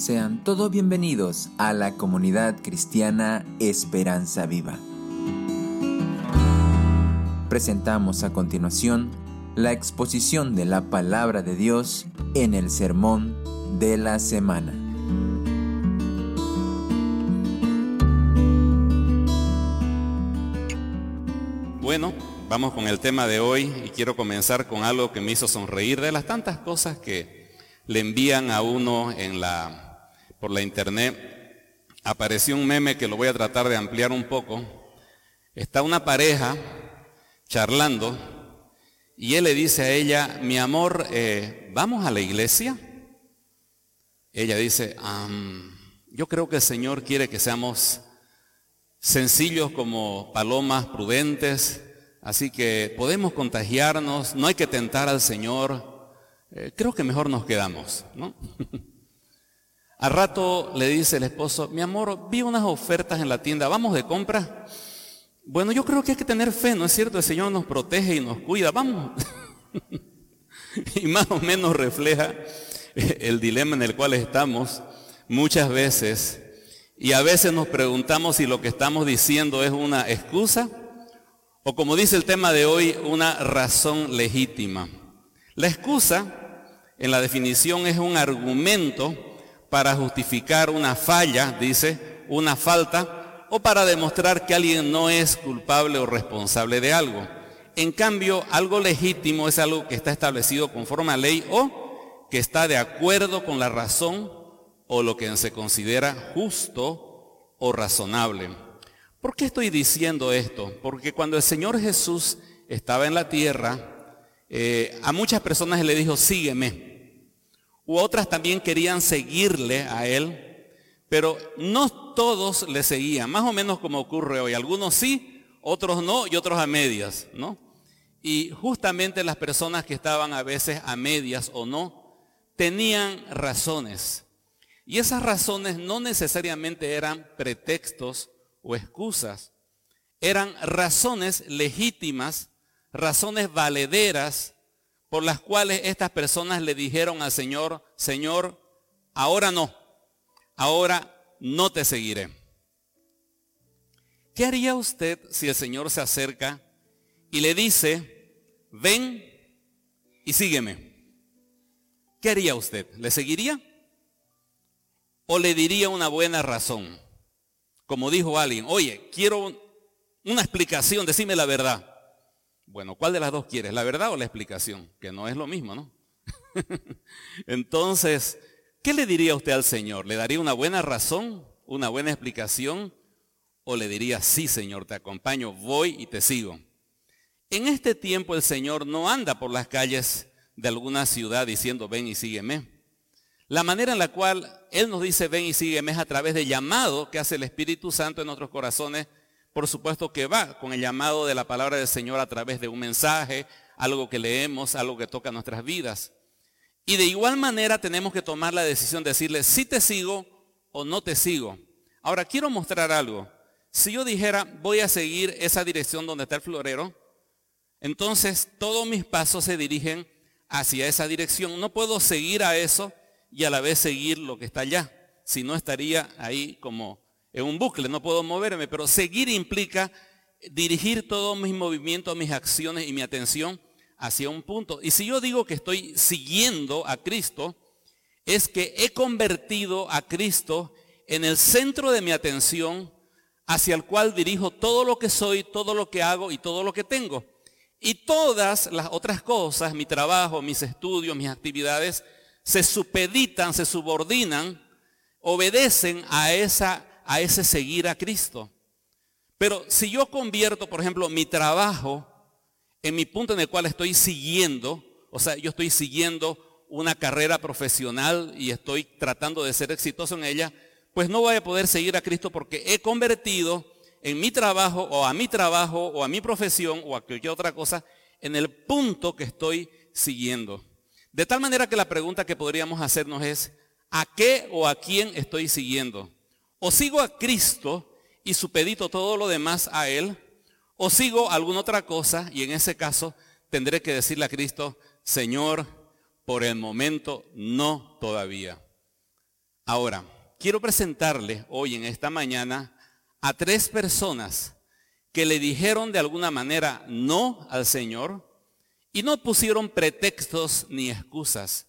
Sean todos bienvenidos a la comunidad cristiana Esperanza Viva. Presentamos a continuación la exposición de la palabra de Dios en el sermón de la semana. Bueno, vamos con el tema de hoy y quiero comenzar con algo que me hizo sonreír de las tantas cosas que le envían a uno en la por la internet, apareció un meme que lo voy a tratar de ampliar un poco. Está una pareja charlando y él le dice a ella, mi amor, eh, ¿vamos a la iglesia? Ella dice, yo creo que el Señor quiere que seamos sencillos como palomas prudentes, así que podemos contagiarnos, no hay que tentar al Señor, eh, creo que mejor nos quedamos, ¿no? Al rato le dice el esposo, mi amor, vi unas ofertas en la tienda, vamos de compra. Bueno, yo creo que hay que tener fe, ¿no es cierto? El Señor nos protege y nos cuida, vamos. y más o menos refleja el dilema en el cual estamos muchas veces. Y a veces nos preguntamos si lo que estamos diciendo es una excusa o como dice el tema de hoy, una razón legítima. La excusa, en la definición, es un argumento para justificar una falla, dice, una falta, o para demostrar que alguien no es culpable o responsable de algo. En cambio, algo legítimo es algo que está establecido conforme a ley o que está de acuerdo con la razón o lo que se considera justo o razonable. ¿Por qué estoy diciendo esto? Porque cuando el Señor Jesús estaba en la tierra, eh, a muchas personas le dijo, sígueme u otras también querían seguirle a él, pero no todos le seguían, más o menos como ocurre hoy. Algunos sí, otros no y otros a medias, ¿no? Y justamente las personas que estaban a veces a medias o no, tenían razones. Y esas razones no necesariamente eran pretextos o excusas, eran razones legítimas, razones valederas por las cuales estas personas le dijeron al Señor, Señor, ahora no, ahora no te seguiré. ¿Qué haría usted si el Señor se acerca y le dice, ven y sígueme? ¿Qué haría usted? ¿Le seguiría? ¿O le diría una buena razón? Como dijo alguien, oye, quiero una explicación, decime la verdad. Bueno, ¿cuál de las dos quieres? ¿La verdad o la explicación? Que no es lo mismo, ¿no? Entonces, ¿qué le diría usted al Señor? ¿Le daría una buena razón, una buena explicación? ¿O le diría, sí, Señor, te acompaño, voy y te sigo? En este tiempo el Señor no anda por las calles de alguna ciudad diciendo, ven y sígueme. La manera en la cual Él nos dice, ven y sígueme es a través del llamado que hace el Espíritu Santo en nuestros corazones por supuesto que va con el llamado de la palabra del Señor a través de un mensaje, algo que leemos, algo que toca nuestras vidas. Y de igual manera tenemos que tomar la decisión de decirle si te sigo o no te sigo. Ahora quiero mostrar algo. Si yo dijera voy a seguir esa dirección donde está el florero, entonces todos mis pasos se dirigen hacia esa dirección. No puedo seguir a eso y a la vez seguir lo que está allá. Si no estaría ahí como en un bucle, no puedo moverme, pero seguir implica dirigir todos mis movimientos, mis acciones y mi atención hacia un punto. Y si yo digo que estoy siguiendo a Cristo, es que he convertido a Cristo en el centro de mi atención hacia el cual dirijo todo lo que soy, todo lo que hago y todo lo que tengo. Y todas las otras cosas, mi trabajo, mis estudios, mis actividades, se supeditan, se subordinan, obedecen a esa a ese seguir a Cristo. Pero si yo convierto, por ejemplo, mi trabajo en mi punto en el cual estoy siguiendo, o sea, yo estoy siguiendo una carrera profesional y estoy tratando de ser exitoso en ella, pues no voy a poder seguir a Cristo porque he convertido en mi trabajo o a mi trabajo o a mi profesión o a cualquier otra cosa en el punto que estoy siguiendo. De tal manera que la pregunta que podríamos hacernos es, ¿a qué o a quién estoy siguiendo? O sigo a Cristo y supedito todo lo demás a Él, o sigo alguna otra cosa y en ese caso tendré que decirle a Cristo, Señor, por el momento no todavía. Ahora, quiero presentarle hoy en esta mañana a tres personas que le dijeron de alguna manera no al Señor y no pusieron pretextos ni excusas,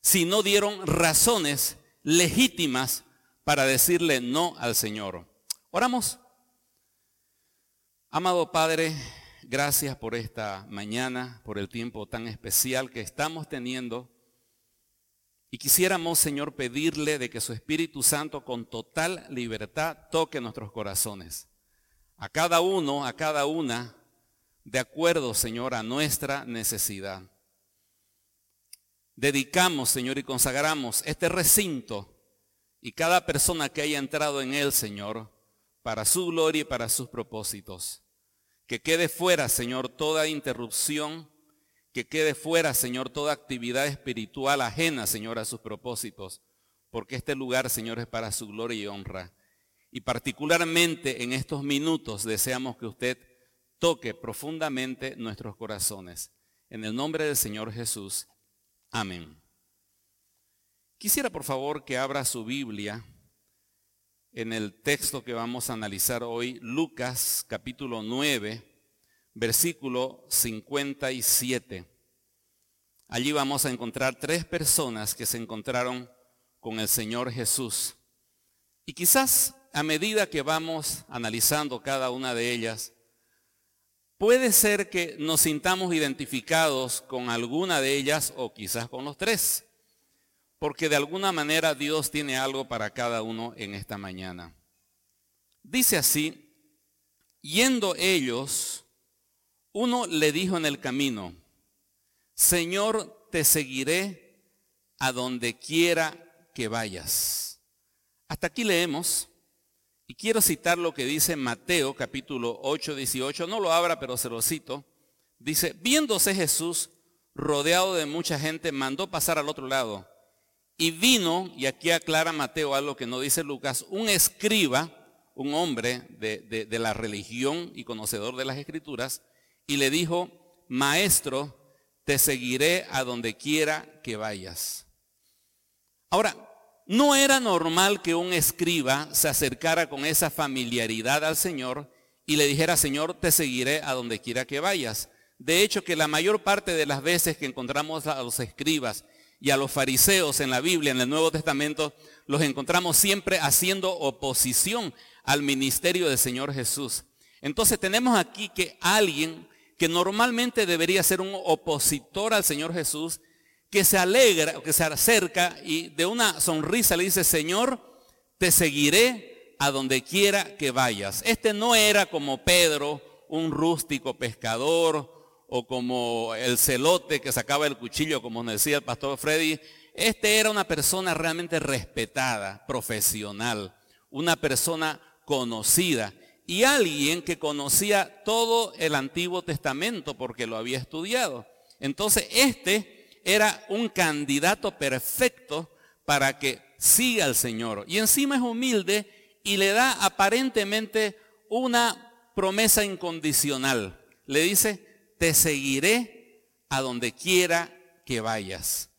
sino dieron razones legítimas para decirle no al Señor. Oramos. Amado Padre, gracias por esta mañana, por el tiempo tan especial que estamos teniendo. Y quisiéramos, Señor, pedirle de que su Espíritu Santo con total libertad toque nuestros corazones. A cada uno, a cada una, de acuerdo, Señor, a nuestra necesidad. Dedicamos, Señor, y consagramos este recinto y cada persona que haya entrado en él, Señor, para su gloria y para sus propósitos. Que quede fuera, Señor, toda interrupción, que quede fuera, Señor, toda actividad espiritual ajena, Señor, a sus propósitos, porque este lugar, Señor, es para su gloria y honra. Y particularmente en estos minutos deseamos que usted toque profundamente nuestros corazones. En el nombre del Señor Jesús. Amén. Quisiera por favor que abra su Biblia en el texto que vamos a analizar hoy, Lucas capítulo 9, versículo 57. Allí vamos a encontrar tres personas que se encontraron con el Señor Jesús. Y quizás a medida que vamos analizando cada una de ellas, puede ser que nos sintamos identificados con alguna de ellas o quizás con los tres, porque de alguna manera Dios tiene algo para cada uno en esta mañana. Dice así, yendo ellos, uno le dijo en el camino, Señor, te seguiré a donde quiera que vayas. Hasta aquí leemos. Y quiero citar lo que dice Mateo capítulo 8, 18. No lo abra, pero se lo cito. Dice, viéndose Jesús rodeado de mucha gente, mandó pasar al otro lado. Y vino, y aquí aclara Mateo algo que no dice Lucas, un escriba, un hombre de, de la religión y conocedor de las escrituras, y le dijo, maestro, te seguiré a donde quiera que vayas. Ahora, no era normal que un escriba se acercara con esa familiaridad al Señor y le dijera, Señor, te seguiré a donde quiera que vayas. De hecho, que la mayor parte de las veces que encontramos a los escribas y a los fariseos en la Biblia, en el Nuevo Testamento, los encontramos siempre haciendo oposición al ministerio del Señor Jesús. Entonces tenemos aquí que alguien que normalmente debería ser un opositor al Señor Jesús, que se alegra, que se acerca y de una sonrisa le dice, Señor, te seguiré a donde quiera que vayas. Este no era como Pedro, un rústico pescador, o como el celote que sacaba el cuchillo, como nos decía el pastor Freddy. Este era una persona realmente respetada, profesional, una persona conocida y alguien que conocía todo el Antiguo Testamento porque lo había estudiado. Entonces, este era un candidato perfecto para que siga al Señor. Y encima es humilde y le da aparentemente una promesa incondicional. Le dice, te seguiré a donde quiera que vayas.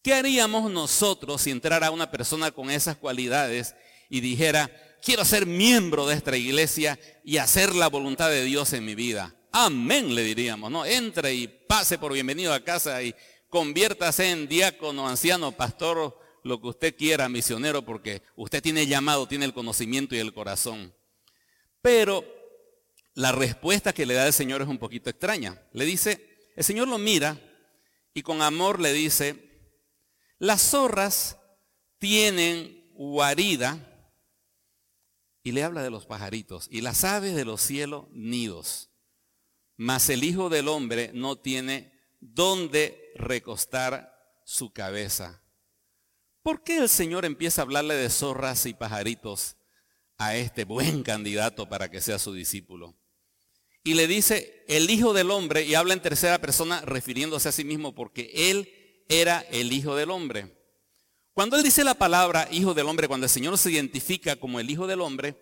¿Qué haríamos nosotros si entrara una persona con esas cualidades y dijera, quiero ser miembro de esta iglesia y hacer la voluntad de Dios en mi vida? Amén, le diríamos, ¿no? Entre y pase por bienvenido a casa y conviértase en diácono, anciano, pastor, lo que usted quiera, misionero, porque usted tiene llamado, tiene el conocimiento y el corazón. Pero la respuesta que le da el Señor es un poquito extraña. Le dice, el Señor lo mira y con amor le dice, las zorras tienen guarida, y le habla de los pajaritos, y las aves de los cielos nidos, mas el Hijo del Hombre no tiene dónde recostar su cabeza. ¿Por qué el Señor empieza a hablarle de zorras y pajaritos a este buen candidato para que sea su discípulo? Y le dice el Hijo del Hombre y habla en tercera persona refiriéndose a sí mismo porque Él era el Hijo del Hombre. Cuando Él dice la palabra Hijo del Hombre, cuando el Señor se identifica como el Hijo del Hombre,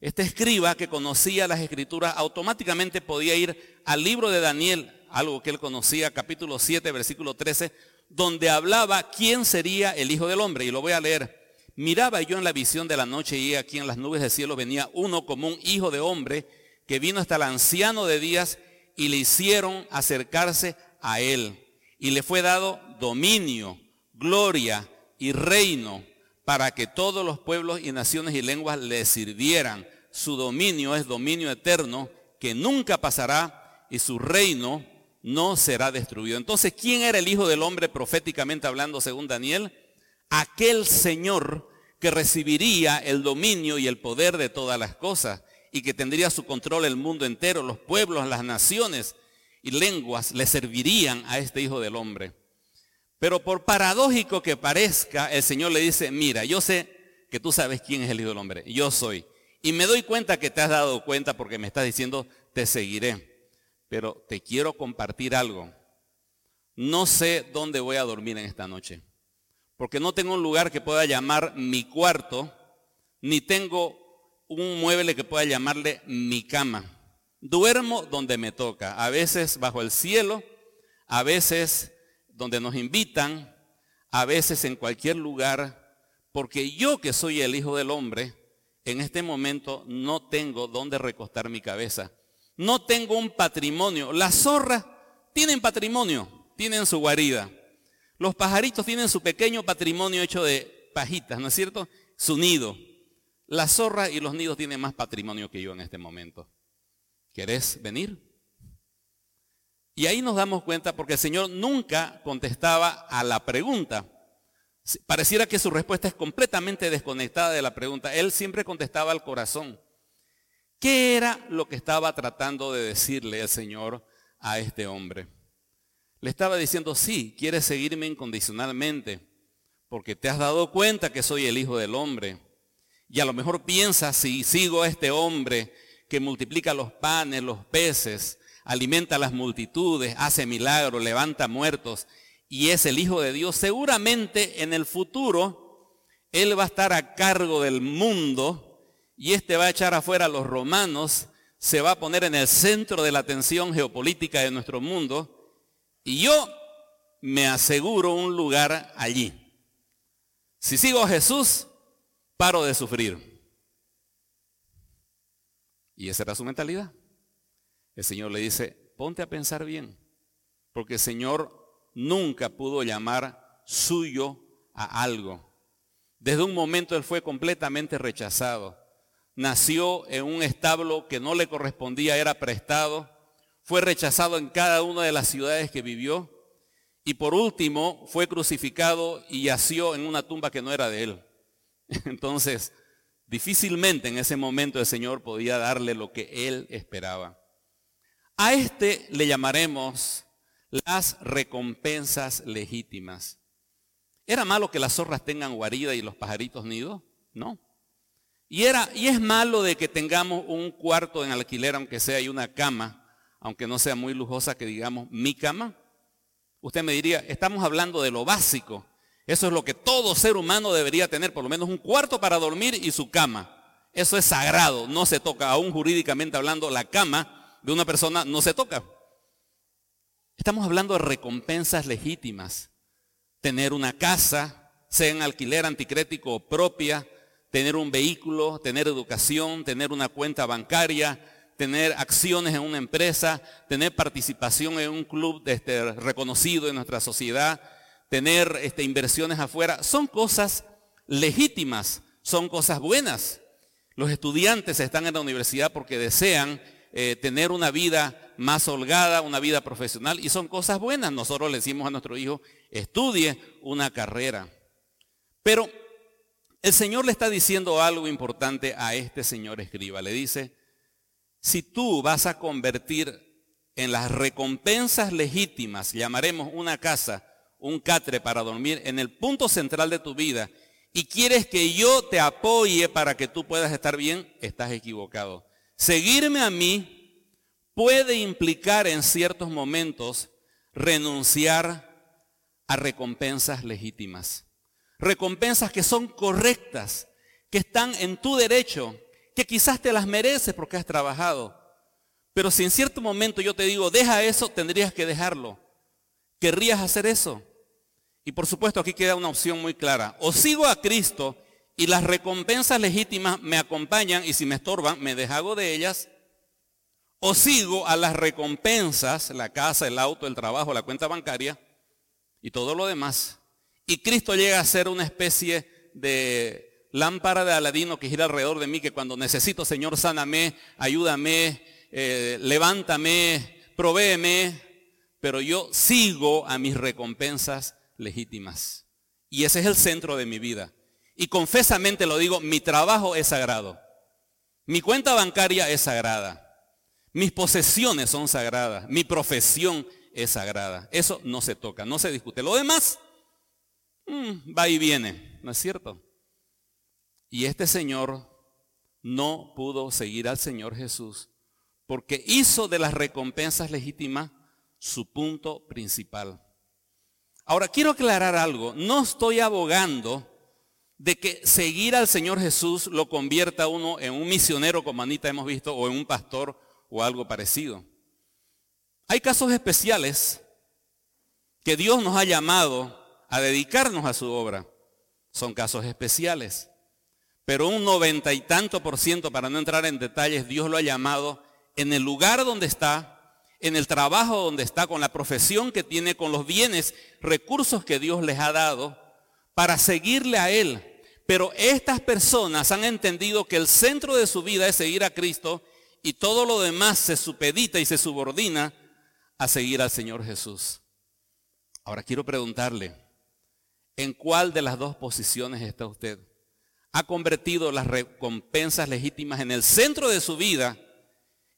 este escriba que conocía las escrituras automáticamente podía ir al libro de Daniel algo que él conocía, capítulo 7, versículo 13, donde hablaba quién sería el Hijo del Hombre. Y lo voy a leer. miraba yo en la visión de la noche y aquí en las nubes del cielo venía uno como un hijo de hombre que vino hasta el anciano de días y le hicieron acercarse a él. Y le fue dado dominio, gloria y reino para que todos los pueblos y naciones y lenguas le sirvieran. Su dominio es dominio eterno que nunca pasará y su reino no será destruido. Entonces, ¿quién era el Hijo del Hombre proféticamente hablando según Daniel? Aquel Señor que recibiría el dominio y el poder de todas las cosas y que tendría su control el mundo entero, los pueblos, las naciones y lenguas le servirían a este Hijo del Hombre. Pero por paradójico que parezca, el Señor le dice, mira, yo sé que tú sabes quién es el Hijo del Hombre, yo soy. Y me doy cuenta que te has dado cuenta porque me estás diciendo, te seguiré. Pero te quiero compartir algo. No sé dónde voy a dormir en esta noche. Porque no tengo un lugar que pueda llamar mi cuarto, ni tengo un mueble que pueda llamarle mi cama. Duermo donde me toca, a veces bajo el cielo, a veces donde nos invitan, a veces en cualquier lugar, porque yo que soy el Hijo del Hombre, en este momento no tengo donde recostar mi cabeza. No tengo un patrimonio. Las zorras tienen patrimonio, tienen su guarida. Los pajaritos tienen su pequeño patrimonio hecho de pajitas, ¿no es cierto? Su nido. La zorra y los nidos tienen más patrimonio que yo en este momento. ¿Querés venir? Y ahí nos damos cuenta porque el Señor nunca contestaba a la pregunta. Pareciera que su respuesta es completamente desconectada de la pregunta. Él siempre contestaba al corazón. ¿Qué era lo que estaba tratando de decirle el Señor a este hombre? Le estaba diciendo, sí, quieres seguirme incondicionalmente, porque te has dado cuenta que soy el Hijo del Hombre. Y a lo mejor piensas, si sigo a este hombre que multiplica los panes, los peces, alimenta a las multitudes, hace milagros, levanta muertos y es el Hijo de Dios, seguramente en el futuro Él va a estar a cargo del mundo y este va a echar afuera a los romanos, se va a poner en el centro de la atención geopolítica de nuestro mundo y yo me aseguro un lugar allí. Si sigo a Jesús, paro de sufrir. Y esa era su mentalidad. El Señor le dice, ponte a pensar bien, porque el Señor nunca pudo llamar suyo a algo. Desde un momento Él fue completamente rechazado. Nació en un establo que no le correspondía, era prestado. Fue rechazado en cada una de las ciudades que vivió. Y por último fue crucificado y yació en una tumba que no era de Él. Entonces, difícilmente en ese momento el Señor podía darle lo que Él esperaba. A este le llamaremos las recompensas legítimas. ¿Era malo que las zorras tengan guarida y los pajaritos nido? No. Y, era, y es malo de que tengamos un cuarto en alquiler, aunque sea y una cama, aunque no sea muy lujosa, que digamos mi cama. Usted me diría, estamos hablando de lo básico. Eso es lo que todo ser humano debería tener, por lo menos un cuarto para dormir y su cama. Eso es sagrado, no se toca, aún jurídicamente hablando, la cama de una persona no se toca. Estamos hablando de recompensas legítimas. Tener una casa, sea en alquiler anticrético o propia, tener un vehículo, tener educación, tener una cuenta bancaria, tener acciones en una empresa, tener participación en un club este, reconocido en nuestra sociedad, tener este, inversiones afuera, son cosas legítimas, son cosas buenas. Los estudiantes están en la universidad porque desean eh, tener una vida más holgada, una vida profesional, y son cosas buenas. Nosotros le decimos a nuestro hijo, estudie una carrera. Pero el Señor le está diciendo algo importante a este señor escriba. Le dice, si tú vas a convertir en las recompensas legítimas, llamaremos una casa, un catre para dormir, en el punto central de tu vida, y quieres que yo te apoye para que tú puedas estar bien, estás equivocado. Seguirme a mí puede implicar en ciertos momentos renunciar a recompensas legítimas. Recompensas que son correctas, que están en tu derecho, que quizás te las mereces porque has trabajado. Pero si en cierto momento yo te digo, deja eso, tendrías que dejarlo. ¿Querrías hacer eso? Y por supuesto aquí queda una opción muy clara. O sigo a Cristo y las recompensas legítimas me acompañan y si me estorban, me deshago de ellas, o sigo a las recompensas, la casa, el auto, el trabajo, la cuenta bancaria y todo lo demás. Y Cristo llega a ser una especie de lámpara de Aladino que gira alrededor de mí, que cuando necesito, Señor, sáname, ayúdame, eh, levántame, provéeme, pero yo sigo a mis recompensas legítimas. Y ese es el centro de mi vida. Y confesamente lo digo, mi trabajo es sagrado. Mi cuenta bancaria es sagrada. Mis posesiones son sagradas. Mi profesión es sagrada. Eso no se toca, no se discute. Lo demás mm, va y viene, ¿no es cierto? Y este señor no pudo seguir al Señor Jesús porque hizo de las recompensas legítimas su punto principal. Ahora, quiero aclarar algo. No estoy abogando de que seguir al Señor Jesús lo convierta a uno en un misionero, como Anita hemos visto, o en un pastor o algo parecido. Hay casos especiales que Dios nos ha llamado a dedicarnos a su obra. Son casos especiales. Pero un noventa y tanto por ciento, para no entrar en detalles, Dios lo ha llamado en el lugar donde está, en el trabajo donde está, con la profesión que tiene, con los bienes, recursos que Dios les ha dado, para seguirle a Él. Pero estas personas han entendido que el centro de su vida es seguir a Cristo y todo lo demás se supedita y se subordina a seguir al Señor Jesús. Ahora quiero preguntarle, ¿en cuál de las dos posiciones está usted? ¿Ha convertido las recompensas legítimas en el centro de su vida?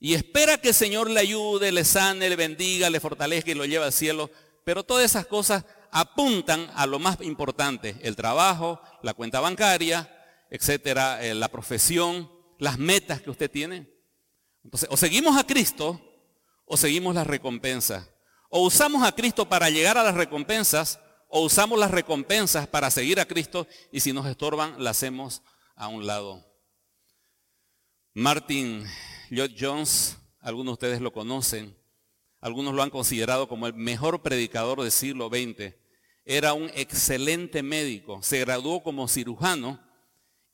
Y espera que el Señor le ayude, le sane, le bendiga, le fortalezca y lo lleve al cielo. Pero todas esas cosas apuntan a lo más importante, el trabajo, la cuenta bancaria, etcétera, eh, la profesión, las metas que usted tiene. Entonces, o seguimos a Cristo o seguimos las recompensas. O usamos a Cristo para llegar a las recompensas o usamos las recompensas para seguir a Cristo y si nos estorban, las hacemos a un lado. Martin Lloyd Jones, algunos de ustedes lo conocen, algunos lo han considerado como el mejor predicador del siglo XX. Era un excelente médico, se graduó como cirujano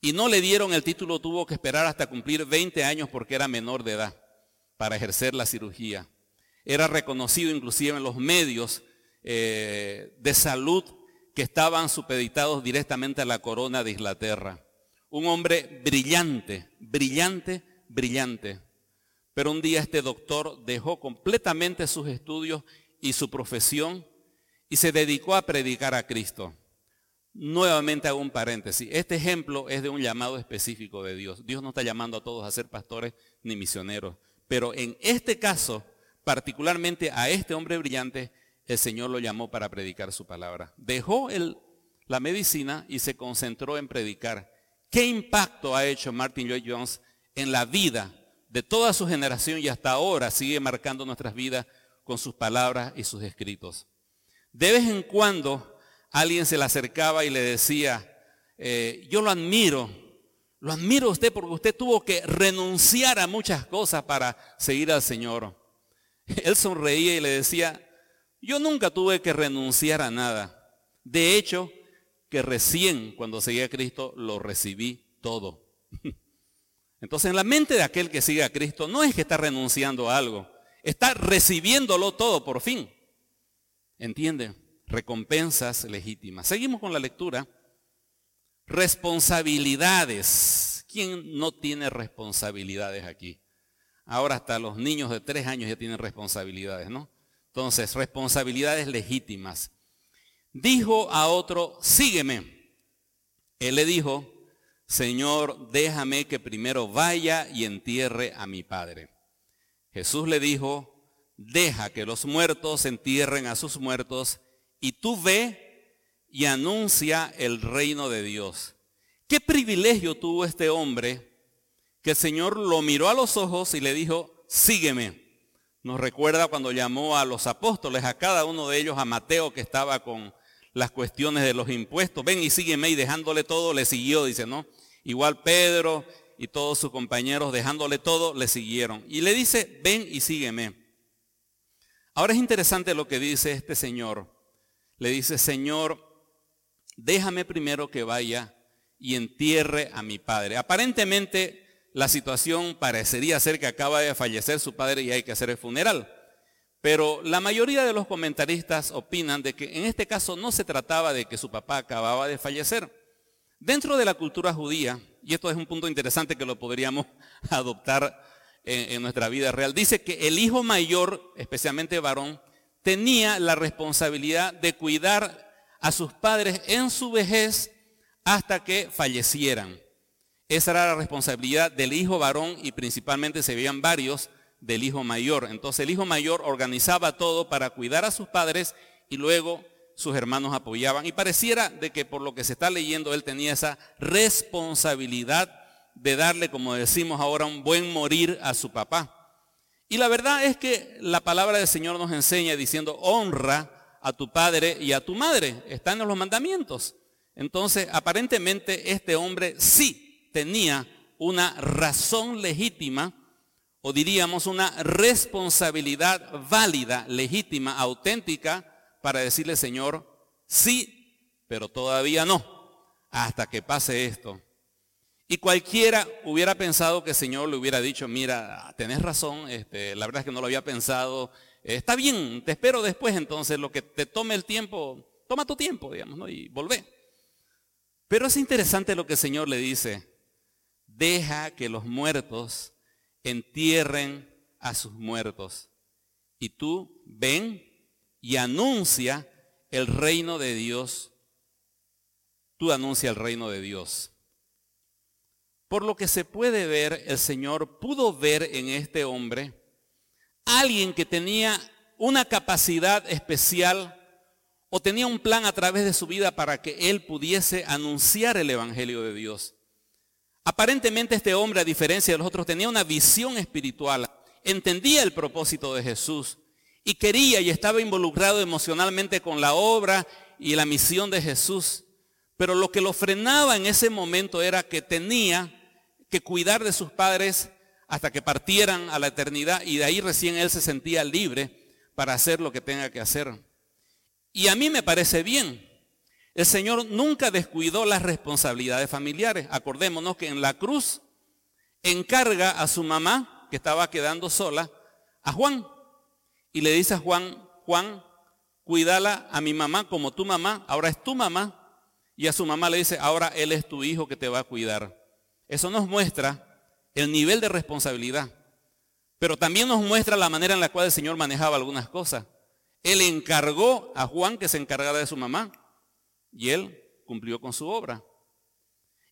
y no le dieron el título, tuvo que esperar hasta cumplir 20 años porque era menor de edad para ejercer la cirugía. Era reconocido inclusive en los medios eh, de salud que estaban supeditados directamente a la corona de Inglaterra. Un hombre brillante, brillante, brillante. Pero un día este doctor dejó completamente sus estudios y su profesión y se dedicó a predicar a Cristo. Nuevamente hago un paréntesis. Este ejemplo es de un llamado específico de Dios. Dios no está llamando a todos a ser pastores ni misioneros. Pero en este caso, particularmente a este hombre brillante, el Señor lo llamó para predicar su palabra. Dejó la medicina y se concentró en predicar. ¿Qué impacto ha hecho Martin Lloyd Jones en la vida de toda su generación y hasta ahora sigue marcando nuestras vidas con sus palabras y sus escritos. De vez en cuando alguien se le acercaba y le decía, eh, yo lo admiro, lo admiro a usted porque usted tuvo que renunciar a muchas cosas para seguir al Señor. Él sonreía y le decía, yo nunca tuve que renunciar a nada. De hecho, que recién cuando seguía a Cristo lo recibí todo. Entonces en la mente de aquel que sigue a Cristo no es que está renunciando a algo, está recibiéndolo todo por fin. ¿Entiende? Recompensas legítimas. Seguimos con la lectura. Responsabilidades. ¿Quién no tiene responsabilidades aquí? Ahora hasta los niños de tres años ya tienen responsabilidades, ¿no? Entonces, responsabilidades legítimas. Dijo a otro, sígueme. Él le dijo, Señor, déjame que primero vaya y entierre a mi padre. Jesús le dijo, deja que los muertos entierren a sus muertos y tú ve y anuncia el reino de Dios. ¿Qué privilegio tuvo este hombre que el Señor lo miró a los ojos y le dijo, sígueme? Nos recuerda cuando llamó a los apóstoles, a cada uno de ellos, a Mateo que estaba con las cuestiones de los impuestos. Ven y sígueme y dejándole todo, le siguió, dice, ¿no? Igual Pedro y todos sus compañeros, dejándole todo, le siguieron. Y le dice, ven y sígueme. Ahora es interesante lo que dice este señor. Le dice, Señor, déjame primero que vaya y entierre a mi padre. Aparentemente la situación parecería ser que acaba de fallecer su padre y hay que hacer el funeral. Pero la mayoría de los comentaristas opinan de que en este caso no se trataba de que su papá acababa de fallecer. Dentro de la cultura judía, y esto es un punto interesante que lo podríamos adoptar en, nuestra vida real, dice que el hijo mayor, especialmente varón, tenía la responsabilidad de cuidar a sus padres en su vejez hasta que fallecieran. Esa era la responsabilidad del hijo varón y principalmente se veían varios del hijo mayor. Entonces el hijo mayor organizaba todo para cuidar a sus padres y luego sus hermanos apoyaban. Y pareciera de que por lo que se está leyendo, él tenía esa responsabilidad de darle, como decimos ahora, un buen morir a su papá. Y la verdad es que la palabra del Señor nos enseña diciendo, honra a tu padre y a tu madre. Están en los mandamientos. Entonces, aparentemente este hombre sí tenía una razón legítima, o diríamos una responsabilidad válida, legítima, auténtica, para decirle, Señor, sí, pero todavía no, hasta que pase esto. Y cualquiera hubiera pensado que el Señor le hubiera dicho, mira, tenés razón, este, la verdad es que no lo había pensado, está bien, te espero después, entonces lo que te tome el tiempo, toma tu tiempo, digamos, ¿no? y volvé. Pero es interesante lo que el Señor le dice, deja que los muertos entierren a sus muertos. Y tú ven y anuncia el reino de Dios. Tú anuncia el reino de Dios. Por lo que se puede ver, el Señor pudo ver en este hombre alguien que tenía una capacidad especial o tenía un plan a través de su vida para que él pudiese anunciar el Evangelio de Dios. Aparentemente este hombre, a diferencia de los otros, tenía una visión espiritual, entendía el propósito de Jesús y quería y estaba involucrado emocionalmente con la obra y la misión de Jesús. Pero lo que lo frenaba en ese momento era que tenía que cuidar de sus padres hasta que partieran a la eternidad y de ahí recién él se sentía libre para hacer lo que tenga que hacer. Y a mí me parece bien. El Señor nunca descuidó las responsabilidades familiares. Acordémonos que en la cruz encarga a su mamá, que estaba quedando sola, a Juan y le dice a Juan, Juan, cuídala a mi mamá como tu mamá, ahora es tu mamá, y a su mamá le dice, ahora él es tu hijo que te va a cuidar. Eso nos muestra el nivel de responsabilidad, pero también nos muestra la manera en la cual el Señor manejaba algunas cosas. Él encargó a Juan que se encargara de su mamá, y él cumplió con su obra.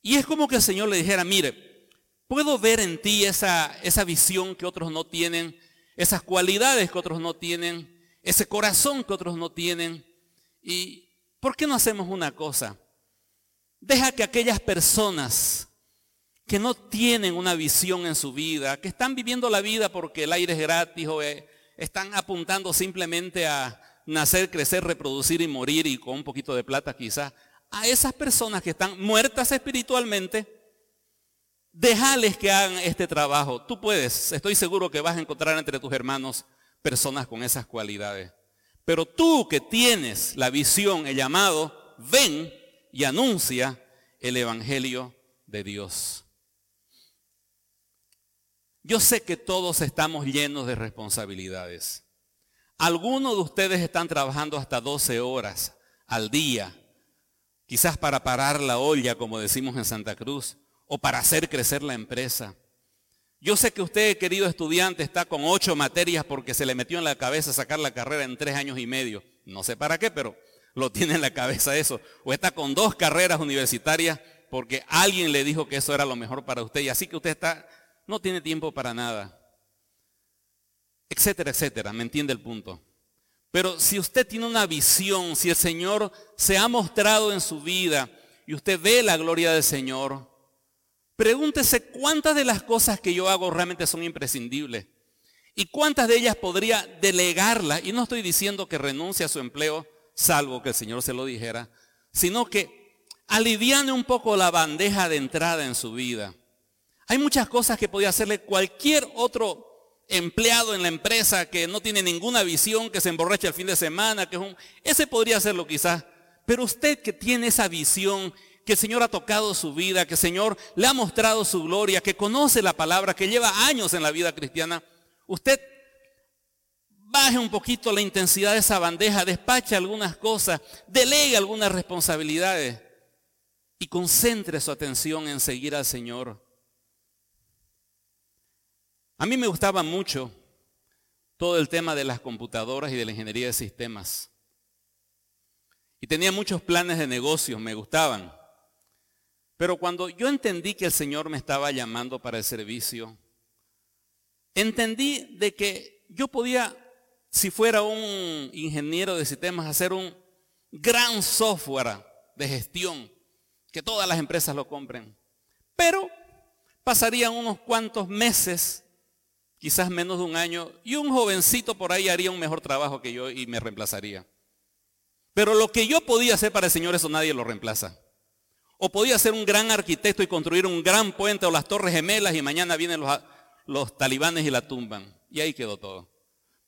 Y es como que el Señor le dijera, mire, puedo ver en ti esa, esa visión que otros no tienen, esas cualidades que otros no tienen, ese corazón que otros no tienen. ¿Y por qué no hacemos una cosa? Deja que aquellas personas que no tienen una visión en su vida, que están viviendo la vida porque el aire es gratis o eh, están apuntando simplemente a nacer, crecer, reproducir y morir y con un poquito de plata quizás, a esas personas que están muertas espiritualmente, Déjales que hagan este trabajo. Tú puedes, estoy seguro que vas a encontrar entre tus hermanos personas con esas cualidades. Pero tú que tienes la visión, el llamado, ven y anuncia el Evangelio de Dios. Yo sé que todos estamos llenos de responsabilidades. Algunos de ustedes están trabajando hasta 12 horas al día, quizás para parar la olla, como decimos en Santa Cruz o para hacer crecer la empresa. Yo sé que usted, querido estudiante, está con ocho materias porque se le metió en la cabeza sacar la carrera en tres años y medio. No sé para qué, pero lo tiene en la cabeza eso. O está con dos carreras universitarias porque alguien le dijo que eso era lo mejor para usted. Y así que usted está, no tiene tiempo para nada. Etcétera, etcétera. ¿Me entiende el punto? Pero si usted tiene una visión, si el Señor se ha mostrado en su vida y usted ve la gloria del Señor, Pregúntese cuántas de las cosas que yo hago realmente son imprescindibles y cuántas de ellas podría delegarlas. Y no estoy diciendo que renuncie a su empleo, salvo que el Señor se lo dijera, sino que aliviane un poco la bandeja de entrada en su vida. Hay muchas cosas que podría hacerle cualquier otro empleado en la empresa que no tiene ninguna visión, que se emborracha el fin de semana, que es un... Ese podría hacerlo quizás. Pero usted que tiene esa visión, que el Señor ha tocado su vida, que el Señor le ha mostrado su gloria, que conoce la palabra, que lleva años en la vida cristiana, usted baje un poquito la intensidad de esa bandeja, despache algunas cosas, delegue algunas responsabilidades y concentre su atención en seguir al Señor. A mí me gustaba mucho todo el tema de las computadoras y de la ingeniería de sistemas. Y tenía muchos planes de negocios, me gustaban. Pero cuando yo entendí que el Señor me estaba llamando para el servicio, entendí de que yo podía, si fuera un ingeniero de sistemas, hacer un gran software de gestión, que todas las empresas lo compren. Pero pasarían unos cuantos meses, quizás menos de un año, y un jovencito por ahí haría un mejor trabajo que yo y me reemplazaría. Pero lo que yo podía hacer para el Señor, eso nadie lo reemplaza. O podía ser un gran arquitecto y construir un gran puente o las torres gemelas y mañana vienen los, los talibanes y la tumban. Y ahí quedó todo.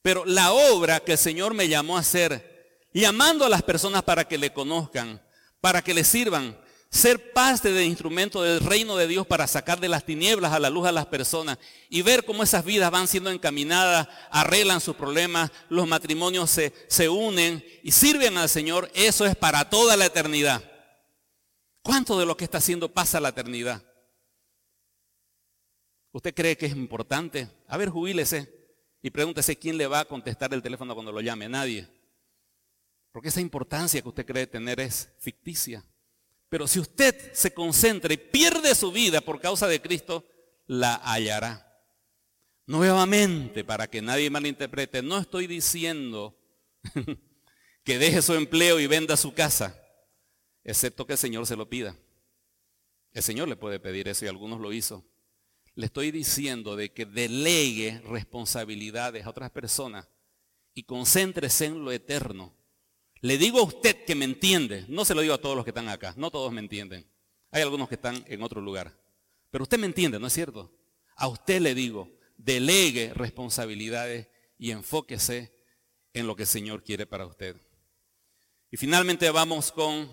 Pero la obra que el Señor me llamó a hacer, llamando a las personas para que le conozcan, para que le sirvan, ser parte del instrumento del reino de Dios para sacar de las tinieblas a la luz a las personas y ver cómo esas vidas van siendo encaminadas, arreglan sus problemas, los matrimonios se, se unen y sirven al Señor, eso es para toda la eternidad. ¿Cuánto de lo que está haciendo pasa a la eternidad? ¿Usted cree que es importante? A ver, jubílese y pregúntese quién le va a contestar el teléfono cuando lo llame. Nadie. Porque esa importancia que usted cree tener es ficticia. Pero si usted se concentra y pierde su vida por causa de Cristo, la hallará. Nuevamente, para que nadie malinterprete, no estoy diciendo que deje su empleo y venda su casa excepto que el Señor se lo pida. El Señor le puede pedir eso y algunos lo hizo. Le estoy diciendo de que delegue responsabilidades a otras personas y concéntrese en lo eterno. Le digo a usted que me entiende, no se lo digo a todos los que están acá, no todos me entienden. Hay algunos que están en otro lugar. Pero usted me entiende, ¿no es cierto? A usted le digo, delegue responsabilidades y enfóquese en lo que el Señor quiere para usted. Y finalmente vamos con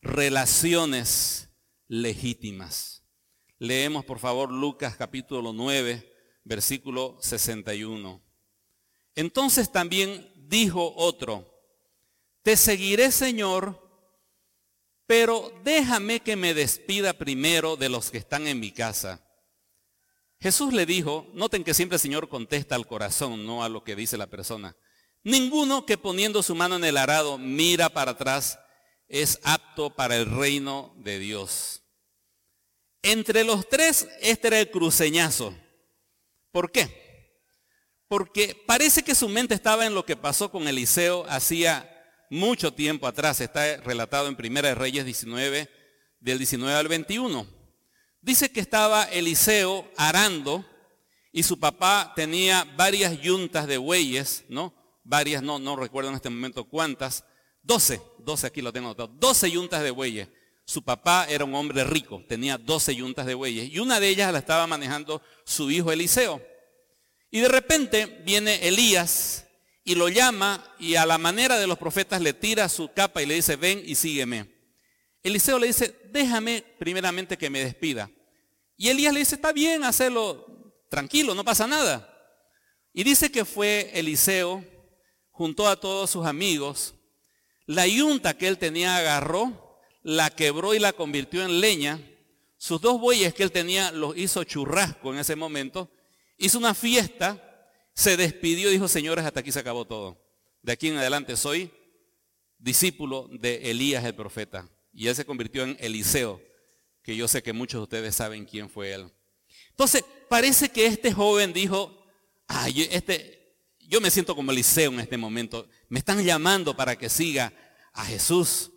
relaciones legítimas. Leemos por favor Lucas capítulo 9, versículo 61. Entonces también dijo otro, te seguiré Señor, pero déjame que me despida primero de los que están en mi casa. Jesús le dijo, noten que siempre el Señor contesta al corazón, no a lo que dice la persona. Ninguno que poniendo su mano en el arado mira para atrás es apto para el reino de Dios. Entre los tres, este era el cruceñazo. ¿Por qué? Porque parece que su mente estaba en lo que pasó con Eliseo hacía mucho tiempo atrás. Está relatado en Primera de Reyes 19, del 19 al 21. Dice que estaba Eliseo arando y su papá tenía varias yuntas de bueyes, ¿no? Varias, no, no recuerdo en este momento cuántas, 12, 12 aquí lo tengo anotado, 12 yuntas de bueyes. Su papá era un hombre rico, tenía 12 yuntas de bueyes y una de ellas la estaba manejando su hijo Eliseo. Y de repente viene Elías y lo llama y a la manera de los profetas le tira su capa y le dice, ven y sígueme. Eliseo le dice, déjame primeramente que me despida. Y Elías le dice, está bien, hacerlo tranquilo, no pasa nada. Y dice que fue Eliseo, junto a todos sus amigos, la yunta que él tenía agarró, la quebró y la convirtió en leña. Sus dos bueyes que él tenía los hizo churrasco en ese momento. Hizo una fiesta, se despidió dijo, señores, hasta aquí se acabó todo. De aquí en adelante soy discípulo de Elías el profeta. Y él se convirtió en Eliseo, que yo sé que muchos de ustedes saben quién fue él. Entonces, parece que este joven dijo, ay, este, yo me siento como Eliseo en este momento. Me están llamando para que siga a Jesús.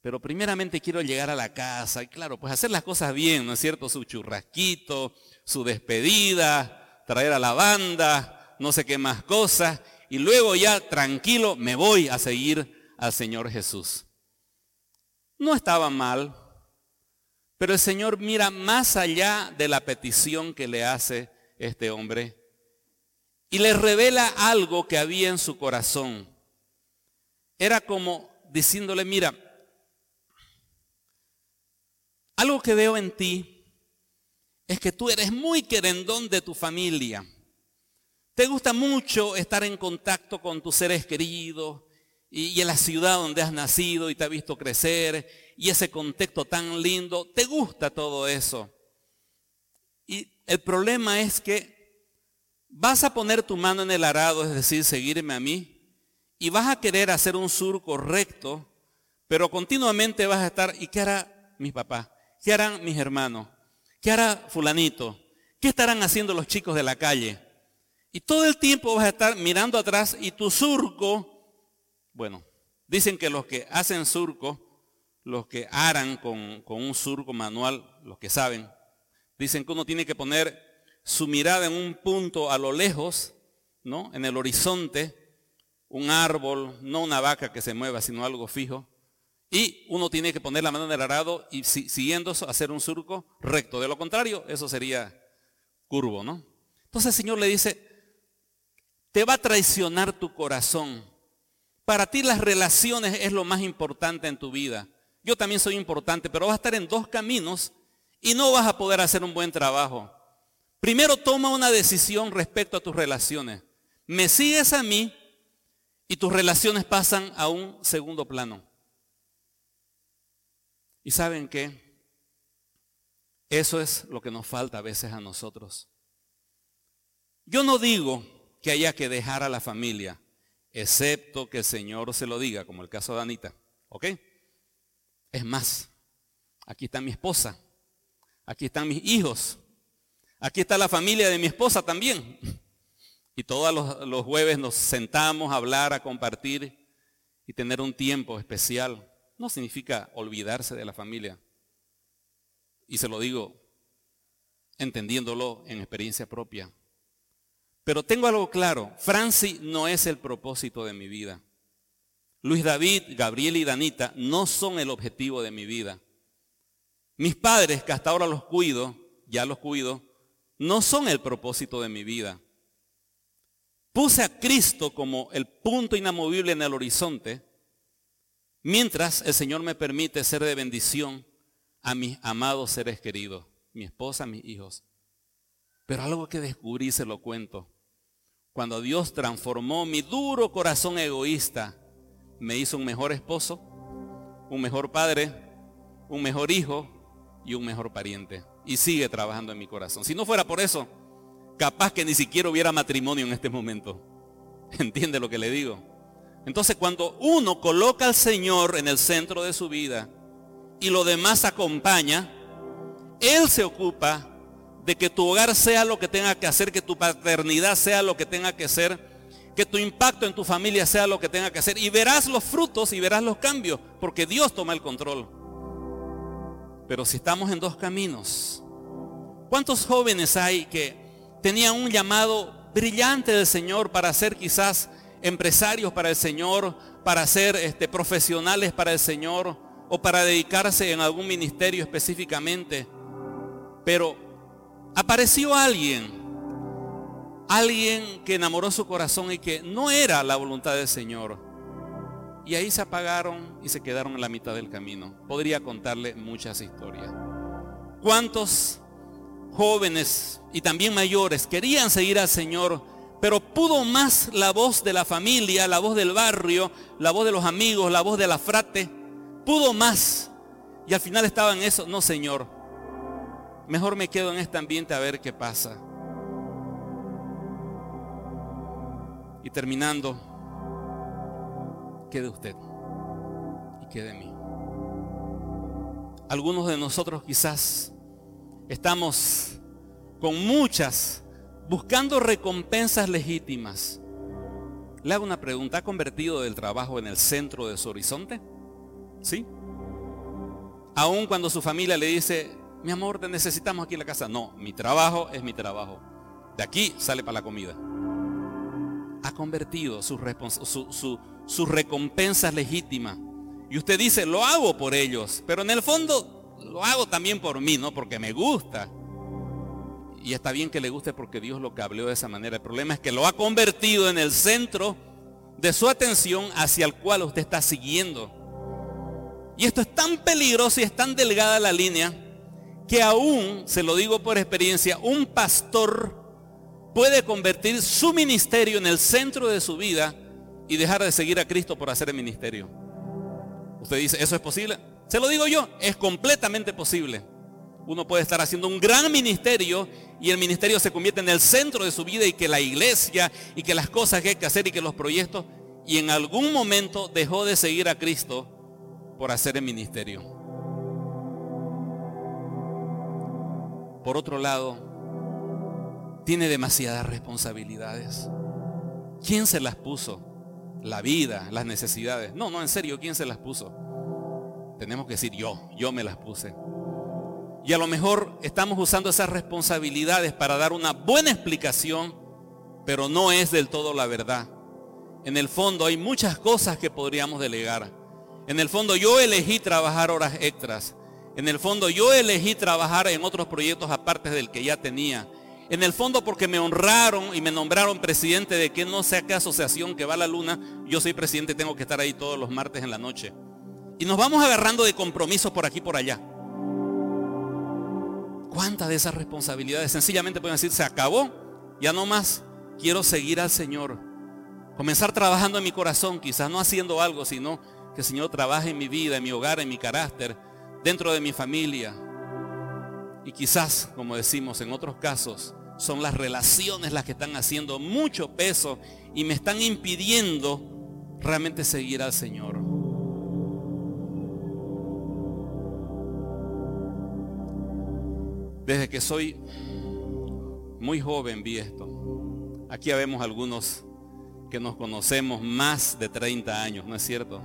Pero primeramente quiero llegar a la casa y claro, pues hacer las cosas bien, ¿no es cierto? Su churrasquito, su despedida, traer a la banda, no sé qué más cosas. Y luego ya tranquilo me voy a seguir al Señor Jesús. No estaba mal, pero el Señor mira más allá de la petición que le hace este hombre y le revela algo que había en su corazón. Era como diciéndole, mira, algo que veo en ti es que tú eres muy querendón de tu familia. Te gusta mucho estar en contacto con tus seres queridos y, en la ciudad donde has nacido y te ha visto crecer y ese contexto tan lindo. Te gusta todo eso. Y el problema es que vas a poner tu mano en el arado, es decir, seguirme a mí, y vas a querer hacer un surco recto, pero continuamente vas a estar, ¿y qué hará mi papá? ¿Qué harán mis hermanos? ¿Qué hará fulanito? ¿Qué estarán haciendo los chicos de la calle? Y todo el tiempo vas a estar mirando atrás y tu surco, bueno, dicen que los que hacen surco, los que aran con, con un surco manual, los que saben, dicen que uno tiene que poner su mirada en un punto a lo lejos, ¿no? En el horizonte, un árbol, no una vaca que se mueva, sino algo fijo. Y uno tiene que poner la mano en el arado y siguiendo hacer un surco recto. De lo contrario, eso sería curvo, ¿no? Entonces el Señor le dice, te va a traicionar tu corazón. Para ti las relaciones es lo más importante en tu vida. Yo también soy importante, pero vas a estar en dos caminos y no vas a poder hacer un buen trabajo. Primero toma una decisión respecto a tus relaciones. Me sigues a mí y tus relaciones pasan a un segundo plano. ¿Y saben qué? Eso es lo que nos falta a veces a nosotros. Yo no digo que haya que dejar a la familia, excepto que el Señor se lo diga, como el caso de Anita. ¿Ok? Es más, aquí está mi esposa, aquí están mis hijos, aquí está la familia de mi esposa también. Y todos los, los jueves nos sentamos a hablar, a compartir y tener un tiempo especial no significa olvidarse de la familia. Y se lo digo entendiéndolo en experiencia propia. Pero tengo algo claro, Franci no es el propósito de mi vida. Luis David, Gabriel y Danita no son el objetivo de mi vida. Mis padres, que hasta ahora los cuido, ya los cuido, no son el propósito de mi vida. Puse a Cristo como el punto inamovible en el horizonte Mientras el Señor me permite ser de bendición a mis amados seres queridos, mi esposa, mis hijos. Pero algo que descubrí se lo cuento. Cuando Dios transformó mi duro corazón egoísta, me hizo un mejor esposo, un mejor padre, un mejor hijo y un mejor pariente. Y sigue trabajando en mi corazón. Si no fuera por eso, capaz que ni siquiera hubiera matrimonio en este momento. ¿Entiende lo que le digo? Entonces cuando uno coloca al Señor en el centro de su vida y lo demás acompaña, Él se ocupa de que tu hogar sea lo que tenga que hacer, que tu paternidad sea lo que tenga que ser, que tu impacto en tu familia sea lo que tenga que hacer. Y verás los frutos y verás los cambios, porque Dios toma el control. Pero si estamos en dos caminos, ¿cuántos jóvenes hay que tenían un llamado brillante del Señor para ser quizás empresarios para el Señor, para ser este, profesionales para el Señor o para dedicarse en algún ministerio específicamente. Pero apareció alguien, alguien que enamoró su corazón y que no era la voluntad del Señor. Y ahí se apagaron y se quedaron en la mitad del camino. Podría contarle muchas historias. ¿Cuántos jóvenes y también mayores querían seguir al Señor? Pero pudo más la voz de la familia, la voz del barrio, la voz de los amigos, la voz de la frate. Pudo más. Y al final estaba en eso. No, Señor. Mejor me quedo en este ambiente a ver qué pasa. Y terminando, quede usted y quede mí. Algunos de nosotros quizás estamos con muchas buscando recompensas legítimas. Le hago una pregunta, ¿ha convertido el trabajo en el centro de su horizonte? ¿Sí? Aún cuando su familia le dice, mi amor, te necesitamos aquí en la casa. No, mi trabajo es mi trabajo. De aquí sale para la comida. Ha convertido sus su, su, recompensas legítimas. Y usted dice, lo hago por ellos, pero en el fondo lo hago también por mí, no porque me gusta. Y está bien que le guste porque Dios lo cableó de esa manera. El problema es que lo ha convertido en el centro de su atención hacia el cual usted está siguiendo. Y esto es tan peligroso y es tan delgada la línea que aún, se lo digo por experiencia, un pastor puede convertir su ministerio en el centro de su vida y dejar de seguir a Cristo por hacer el ministerio. Usted dice, ¿eso es posible? Se lo digo yo, es completamente posible. Uno puede estar haciendo un gran ministerio y el ministerio se convierte en el centro de su vida y que la iglesia y que las cosas que hay que hacer y que los proyectos y en algún momento dejó de seguir a Cristo por hacer el ministerio. Por otro lado, tiene demasiadas responsabilidades. ¿Quién se las puso? La vida, las necesidades. No, no, en serio, ¿quién se las puso? Tenemos que decir yo, yo me las puse. Y a lo mejor estamos usando esas responsabilidades para dar una buena explicación, pero no es del todo la verdad. En el fondo hay muchas cosas que podríamos delegar. En el fondo yo elegí trabajar horas extras. En el fondo yo elegí trabajar en otros proyectos aparte del que ya tenía. En el fondo porque me honraron y me nombraron presidente de que no sea qué asociación que va a la luna, yo soy presidente tengo que estar ahí todos los martes en la noche. Y nos vamos agarrando de compromisos por aquí por allá. ¿Cuántas de esas responsabilidades sencillamente pueden decir, se acabó? Ya no más. Quiero seguir al Señor. Comenzar trabajando en mi corazón, quizás no haciendo algo, sino que el Señor trabaje en mi vida, en mi hogar, en mi carácter, dentro de mi familia. Y quizás, como decimos en otros casos, son las relaciones las que están haciendo mucho peso y me están impidiendo realmente seguir al Señor. Desde que soy muy joven vi esto. Aquí vemos algunos que nos conocemos más de 30 años, ¿no es cierto?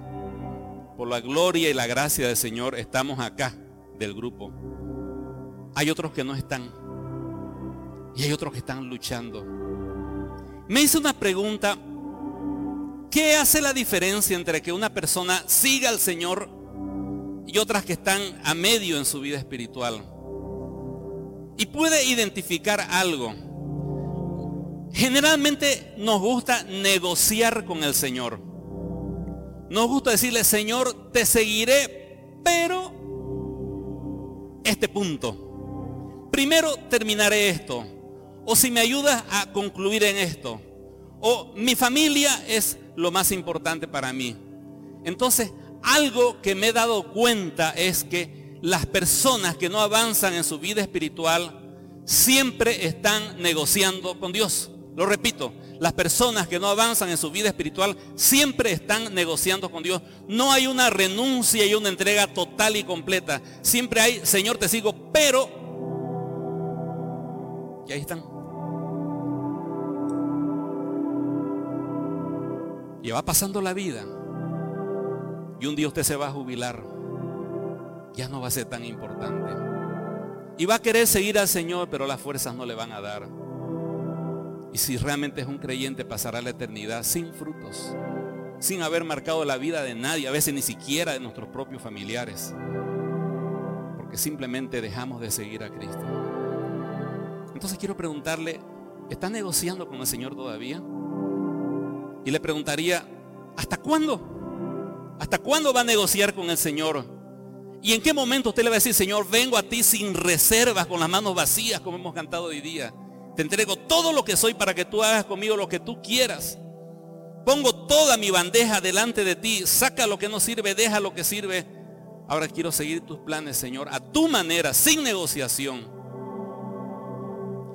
Por la gloria y la gracia del Señor estamos acá del grupo. Hay otros que no están. Y hay otros que están luchando. Me hice una pregunta. ¿Qué hace la diferencia entre que una persona siga al Señor y otras que están a medio en su vida espiritual? Y puede identificar algo Generalmente nos gusta negociar con el Señor. Nos gusta decirle, Señor, te seguiré, pero este punto. Primero terminaré esto. O si me ayudas a concluir en esto. O mi familia es lo más importante para mí. Entonces, algo que me he dado cuenta es que las personas que no avanzan en su vida espiritual siempre están negociando con Dios. Lo repito, las personas que no avanzan en su vida espiritual siempre están negociando con Dios. No hay una renuncia y una entrega total y completa. Siempre hay, Señor, te sigo, pero... Y ahí están. Y va pasando la vida. Y un día usted se va a jubilar. Ya no va a ser tan importante. Y va a querer seguir al Señor, pero las fuerzas no le van a dar. Y si realmente es un creyente, pasará la eternidad sin frutos, sin haber marcado la vida de nadie, a veces ni siquiera de nuestros propios familiares, porque simplemente dejamos de seguir a Cristo. Entonces quiero preguntarle, ¿está negociando con el Señor todavía? Y le preguntaría, ¿hasta cuándo? ¿Hasta cuándo va a negociar con el Señor? ¿Y en qué momento usted le va a decir, Señor, vengo a ti sin reservas, con las manos vacías, como hemos cantado hoy día? Te entrego todo lo que soy para que tú hagas conmigo lo que tú quieras. Pongo toda mi bandeja delante de ti. Saca lo que no sirve, deja lo que sirve. Ahora quiero seguir tus planes, Señor, a tu manera, sin negociación.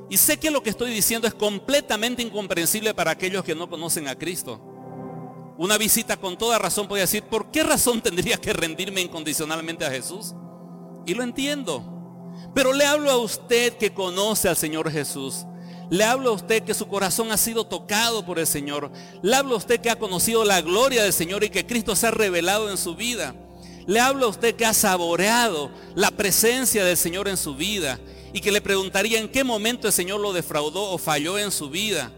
Y sé que lo que estoy diciendo es completamente incomprensible para aquellos que no conocen a Cristo. Una visita con toda razón puede decir, ¿por qué razón tendría que rendirme incondicionalmente a Jesús? Y lo entiendo. Pero le hablo a usted que conoce al Señor Jesús. Le hablo a usted que su corazón ha sido tocado por el Señor. Le hablo a usted que ha conocido la gloria del Señor y que Cristo se ha revelado en su vida. Le hablo a usted que ha saboreado la presencia del Señor en su vida y que le preguntaría en qué momento el Señor lo defraudó o falló en su vida.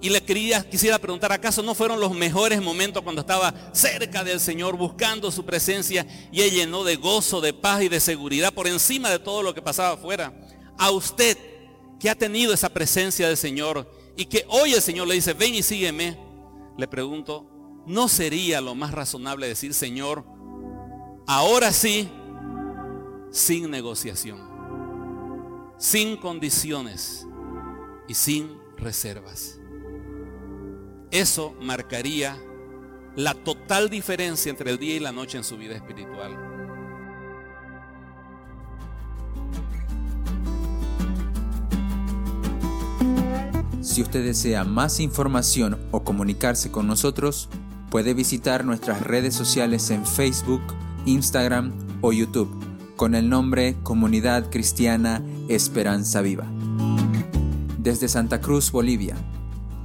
Y le quería, quisiera preguntar, ¿acaso no fueron los mejores momentos cuando estaba cerca del Señor, buscando su presencia y Él llenó de gozo, de paz y de seguridad por encima de todo lo que pasaba afuera? A usted que ha tenido esa presencia del Señor y que hoy el Señor le dice, ven y sígueme, le pregunto, ¿no sería lo más razonable decir, Señor, ahora sí, sin negociación? sin condiciones y sin reservas. Eso marcaría la total diferencia entre el día y la noche en su vida espiritual. Si usted desea más información o comunicarse con nosotros, puede visitar nuestras redes sociales en Facebook, Instagram o YouTube con el nombre Comunidad Cristiana Esperanza Viva. Desde Santa Cruz, Bolivia.